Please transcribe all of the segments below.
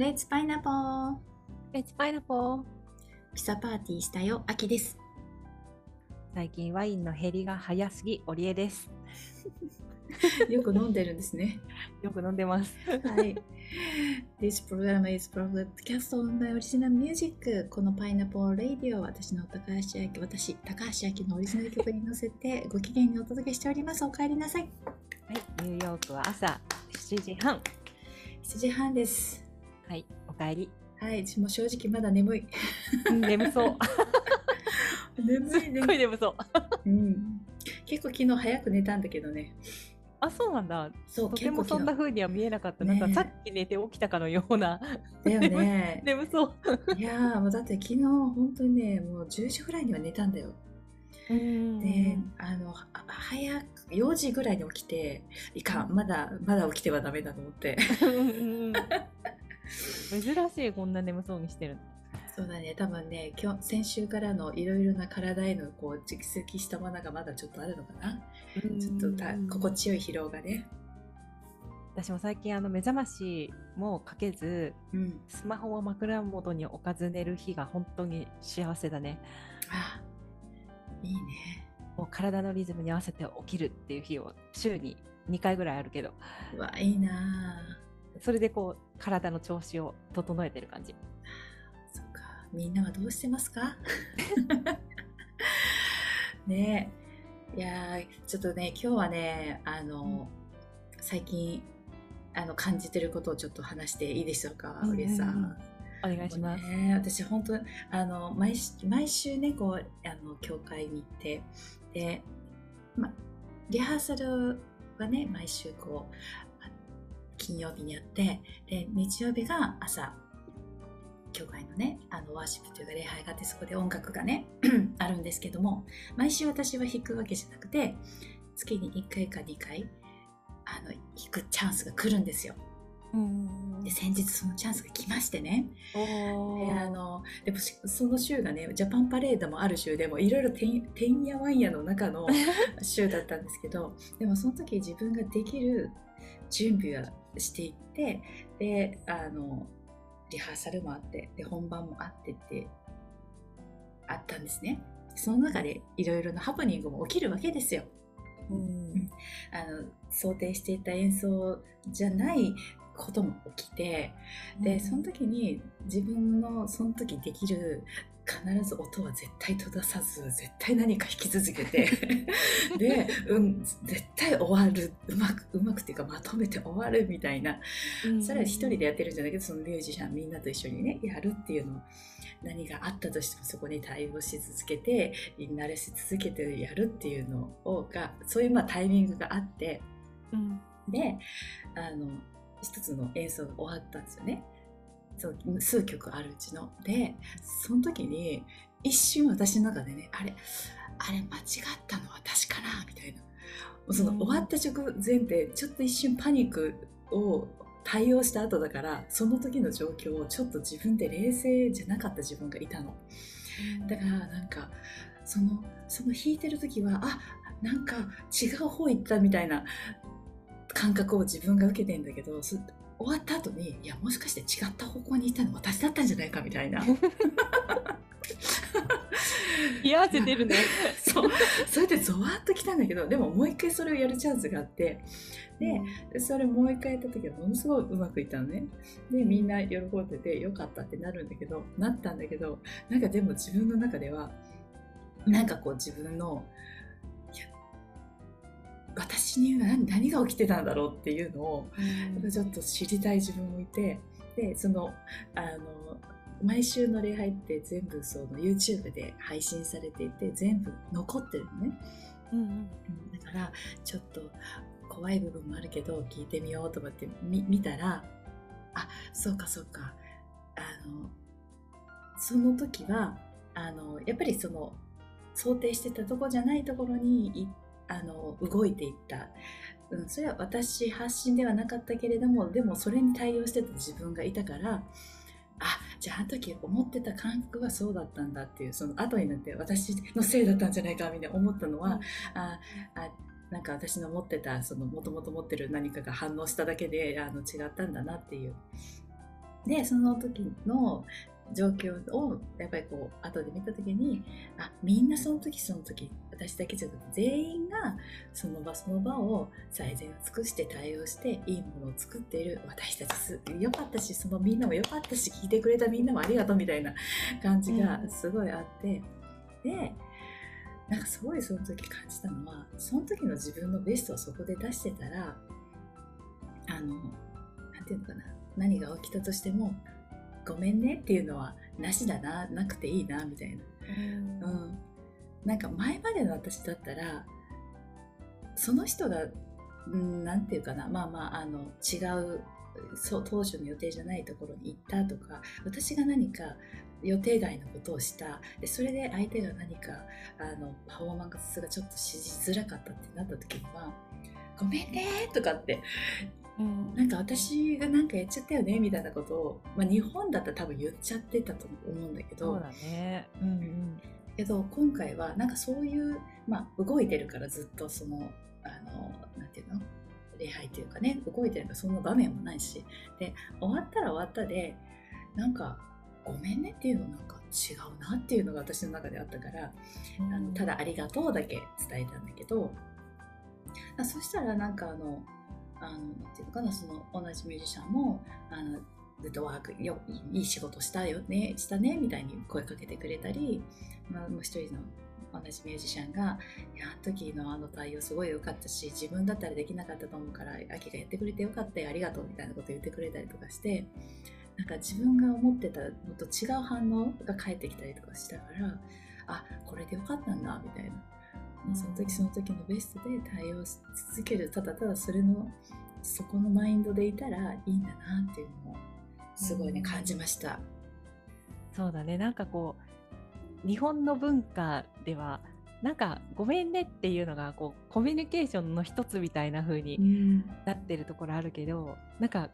レッツパイナポーレッツパイナポーピザパーティーしたよ、秋です。最近ワインの減りが早すぎ、オリエです。よく飲んでるんですね。よく飲んでます。はい。This program is broadcast on by original music. このパイナポーレイディオ、私の高橋明、私、高橋明のオリジナル曲に乗せてご機嫌にお届けしております。お帰りなさい。はい、ニューヨークは朝7時半。7時半です。はい、お帰り。はい、もう正直まだ眠い。うん眠そう。眠いすっごい眠そう。うん。結構昨日早く寝たんだけどね。あ、そうなんだ。そう、とてもそんな風には見えなかった。ねなんかさっき寝て起きたかのような。だよね。眠そう。いやーもうだって昨日本当にねもう10時ぐらいには寝たんだよ。うんであのは早く4時ぐらいに起きていかんまだまだ起きてはダメだと思って珍しい、こんな眠そうにしてるの。そうだね。多分ね今日先週からのいろいろな体へのこう蓄積したものがまだちょっとあるのかな。ちょっとた心地よい疲労がね。私も最近あの目覚ましもかけずうん。スマホを枕元に置かず寝る日が本当に幸せだね。あいいね。もう体のリズムに合わせて起きるっていう日を週に2回ぐらいあるけど。うわいいなそれでこう体の調子を整えてる感じ。そっか。みんなはどうしてますか？ね。えいやーちょっとね今日はねあの、最近あの感じてることをちょっと話していいでしょうか、うりえさん。お願いします、ね、私本当あの毎し毎週ねこうあの教会に行ってで、ま、リハーサルはね毎週こうあ金曜日にやってで日曜日が朝教会のねあのワーシップというか礼拝があってそこで音楽がね あるんですけども毎週私は弾くわけじゃなくて月に1回か2回あの弾くチャンスが来るんですよ。うん。で先日そのチャンスが来ましてね。おであのでもしその週がねジャパンパレードもある週でもいろいろてんてんやわんやの中の 週だったんですけどでもその時自分ができる準備はしていってであのリハーサルもあってで本番もあってってあったんですね。その中でいろいろなハプニングも起きるわけですよ。うん。あの想定していた演奏じゃないことも起きてでその時に自分のその時できる必ず音は絶対閉ざさず絶対何か弾き続けて で、うん、絶対終わるうまくうまくっていうかまとめて終わるみたいな。うんそれは一人でやってるんじゃないけどそのミュージシャンみんなと一緒にねやるっていうのを何があったとしてもそこに対応し続けて慣れし続けてやるっていうのをがそういうまあタイミングがあって。うん。であの一つの演奏が終わったんですよねそう数曲あるうちの。でその時に一瞬私の中でねあれあれ間違ったのは私かなみたいな。そのうん。終わった直前ってちょっと一瞬パニックを対応した後だからその時の状況をちょっと自分で冷静じゃなかった自分がいたの。だからなんかそのその弾いてる時はあなんか違う方行ったみたいな感覚を自分が受けてんだけどそ終わった後にいやもしかして違った方向に行ったの私だったんじゃないかみたいな。冷や汗出るね。そう。それでゾワッときたんだけどでももう一回それをやるチャンスがあって。でそれもう一回やった時はものすごいうまくいったのね。でみんな喜んでてよかったってなるんだけどなったんだけどなんかでも自分の中ではなんかこう自分の私には何何が起きてたんだろうっていうのをやっぱちょっと知りたい自分もいてでそのあの毎週の礼拝って全部その YouTube で配信されていて全部残ってるのね、うんうん。うん。だからちょっと怖い部分もあるけど聞いてみようと思ってみ見たらあそうかそうか。あのその時はあのやっぱりその想定してたとこじゃないところにいあの動いていった、うん、それは私発信ではなかったけれどもでもそれに対応してた自分がいたからあじゃああの時思ってた感覚はそうだったんだっていうその後になって私のせいだったんじゃないかみたいな思ったのは、ああなんか私の持ってたそのもともと持ってる何かが反応しただけであの違ったんだなっていう。でその時の状況をやっぱりこう後で見た時にあみんなその時その時私だけじゃなくて全員がその場その場を最善を尽くして対応していいものを作っている。私たちすよかったしそのみんなもよかったし聞いてくれたみんなもありがとうみたいな感じがすごいあって、でなんかすごいその時感じたのはその時の自分のベストをそこで出してたらあのなんていうのかな何が起きたとしてもごめんねっていうのはなしだななくていいなみたいな、うん、なんか前までの私だったらその人が、うん、なんていうかなまあまああの違うそう当初の予定じゃないところに行ったとか私が何か予定外のことをした。でそれで相手が何かあのパフォーマンスがちょっとしづらかったってなった時には「ごめんね」とかってうんなんか私がなんかやっちゃったよねみたいなことを、まあ、日本だったら多分言っちゃってたと思うんだけどそうだね。うんうん。けど今回はなんかそういう、まあ、動いてるからずっとそのあのなんていうの？礼拝というかね動いてるからそんな場面もないしで終わったら終わったでなんかごめんねっていうのなんか違うなっていうのが私の中であったからあのただありがとうだけ伝えたんだけどあそしたらなんかあのあのなんていうのかなその同じミュージシャンもあのグッドワークよいい仕事したよねしたねみたいに声かけてくれたり、まあ、もう一人の同じミュージシャンが「いやあの時のあの対応すごい良かったし自分だったらできなかったと思うからアキがやってくれてよかったよありがとう」みたいなこと言ってくれたりとかしてなんか自分が思ってたのと違う反応が返ってきたりとかしたからあこれでよかったんだみたいな。もうその時その時のベストで対応し続けるただただそれのそこのマインドでいたらいいんだなっていうのをすごいねうん感じました。そうだね。なんかこう日本の文化ではなんかごめんねっていうのがこうコミュニケーションの一つみたいな風にん、なってるところあるけど、なんか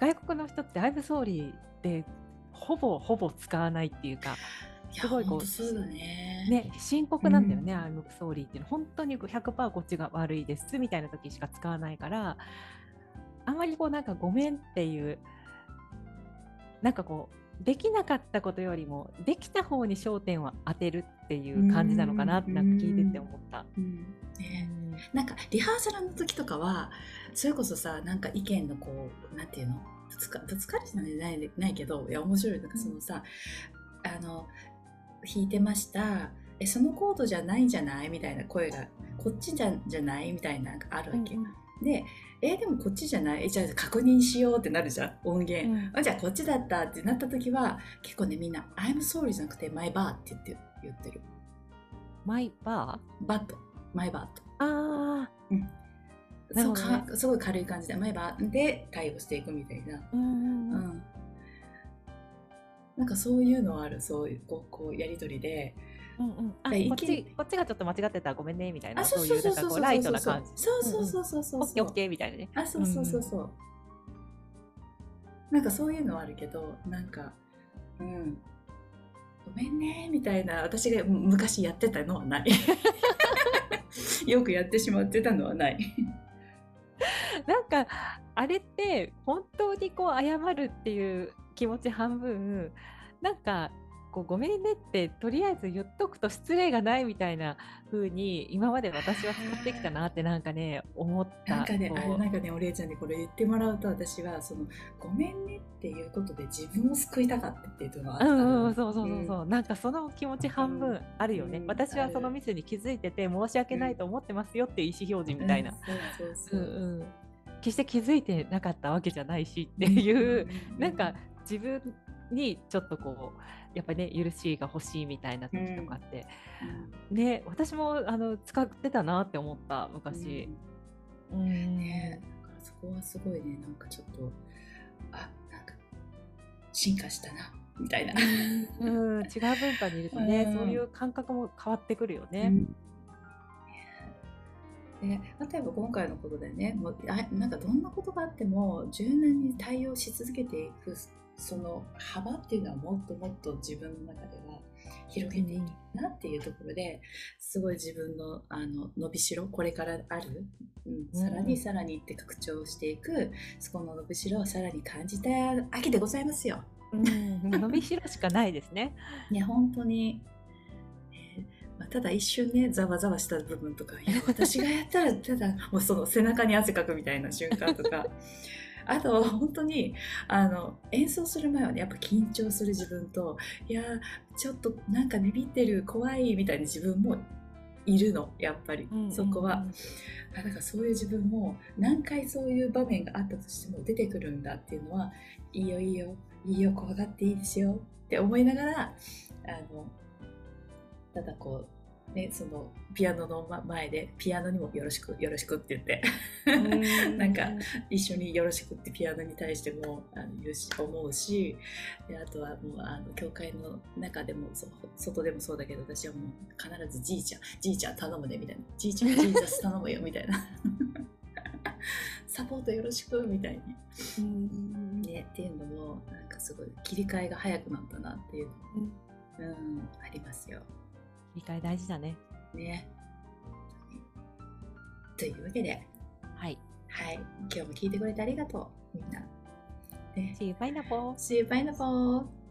外国の人って I'm sorry でほぼほぼ使わないっていうか。すごいこうそうだね。ね、深刻なんだよね、うん。I'm sorry っていうの。本当に100%こっちが悪いですみたいな時しか使わないからあんまりこうなんかごめんっていうなんかこうできなかったことよりもできた方に焦点を当てるっていう感じなのかなってうん。なんか聞いてて思った。うん。ねうん。なんかリハーサルの時とかはそれこそさなんか意見のこうなんていうの？ぶつかぶつかるじゃないないけどいや面白い。なんかそのさ、あの弾いてました。えそのコードじゃないんじゃない？みたいな声がこっちじゃじゃない？みたいなのがあるわけ、うんでえでもこっちじゃない？えじゃあ確認しようってなるじゃん音源、うん。あじゃあこっちだったってなった時は結構ねみんな「I'm sorry」じゃなくて「my bar」って言って言ってる。マイババットマイバットーあなるそうかすごい軽い感じでマイバーで対応していくみたいな、ーうんうんううんん、なんかそういうのある。そういうこうこうやり取りで。うんうん。あこっちこっちがちょっと間違ってた。らごめんねみたいな。あそうそうそうそうそうそういうなんかこう。ライトな感じ。そうそうそうそうそうそう。オッケーオッケーみたいなね。あそうそうそうそう、なんかそういうのはあるけどなんかうん。ごめんねみたいな。私が昔やってたのはない。よくやってしまってたのはない。なんかあれって本当にこう謝るっていう気持ち半分なんかこうごめんねってとりあえず言っとくと失礼がないみたいな風に今まで私は使ってきたなってなんかね思った。なんかねあれなんかねお礼ちゃんにこれ言ってもらうと私はそのごめんねっていうことで自分を救いたかったっていうのがあったうんのうん、そうそうそうそう、なんかその気持ち半分あるよね、うん。私はそのミスに気づいてて申し訳ないと思ってますよっていう意思表示みたいな、うん。そうそううんそう。うん決して気づいてなかったわけじゃないしっていう、なんか自分にちょっとこうやっぱりね許しが欲しいみたいな時とかって、ね私もあの使ってたなって思った昔。うん。ねだからそこはすごいねなんかちょっとあなんか進化したなみたいな。うん、違う文化にいるとね、うん。そういう感覚も変わってくるよね。うん。で例えば今回のことでねもうあなんかどんなことがあっても柔軟に対応し続けていくその幅っていうのはもっともっと自分の中では広げていきなっていうところですごい自分のあの伸びしろこれからある、うん、さらにさらにって拡張していくそこの伸びしろをさらに感じた秋でございますよ。うん、伸びしろしかないですね。ね本当にまあ、ただ一瞬ねざわざわした部分とかいや私がやったらただもうその背中に汗かくみたいな瞬間とかあと本当にあの演奏する前はねやっぱ緊張する自分といやちょっとなんかビビってる怖いみたいな自分もいるのやっぱり、そこは。あだからそういう自分も何回そういう場面があったとしても出てくるんだっていうのはいいよいいよいいよ怖がっていいですよって思いながらあのただこうねそのピアノの前でピアノにもよろしくよろしくって言って。なんか一緒によろしくってピアノに対してもあの言うし思うしであとはもうあの教会の中でもそ外でもそうだけど私はもう必ずじいちゃんじいちゃん頼むねみたいな。じいちゃんジーザス頼むよみたいな。サポートよろしくみたいに、ね、っていうのもなんかすごい切り替えが早くなったなっていうの、うん、うん、ありますよ。理解大事だね。ね。というわけで、はい。はい。今日も聞いてくれてありがとう、みんな。ね、See you, pineapple. See you, pineapple.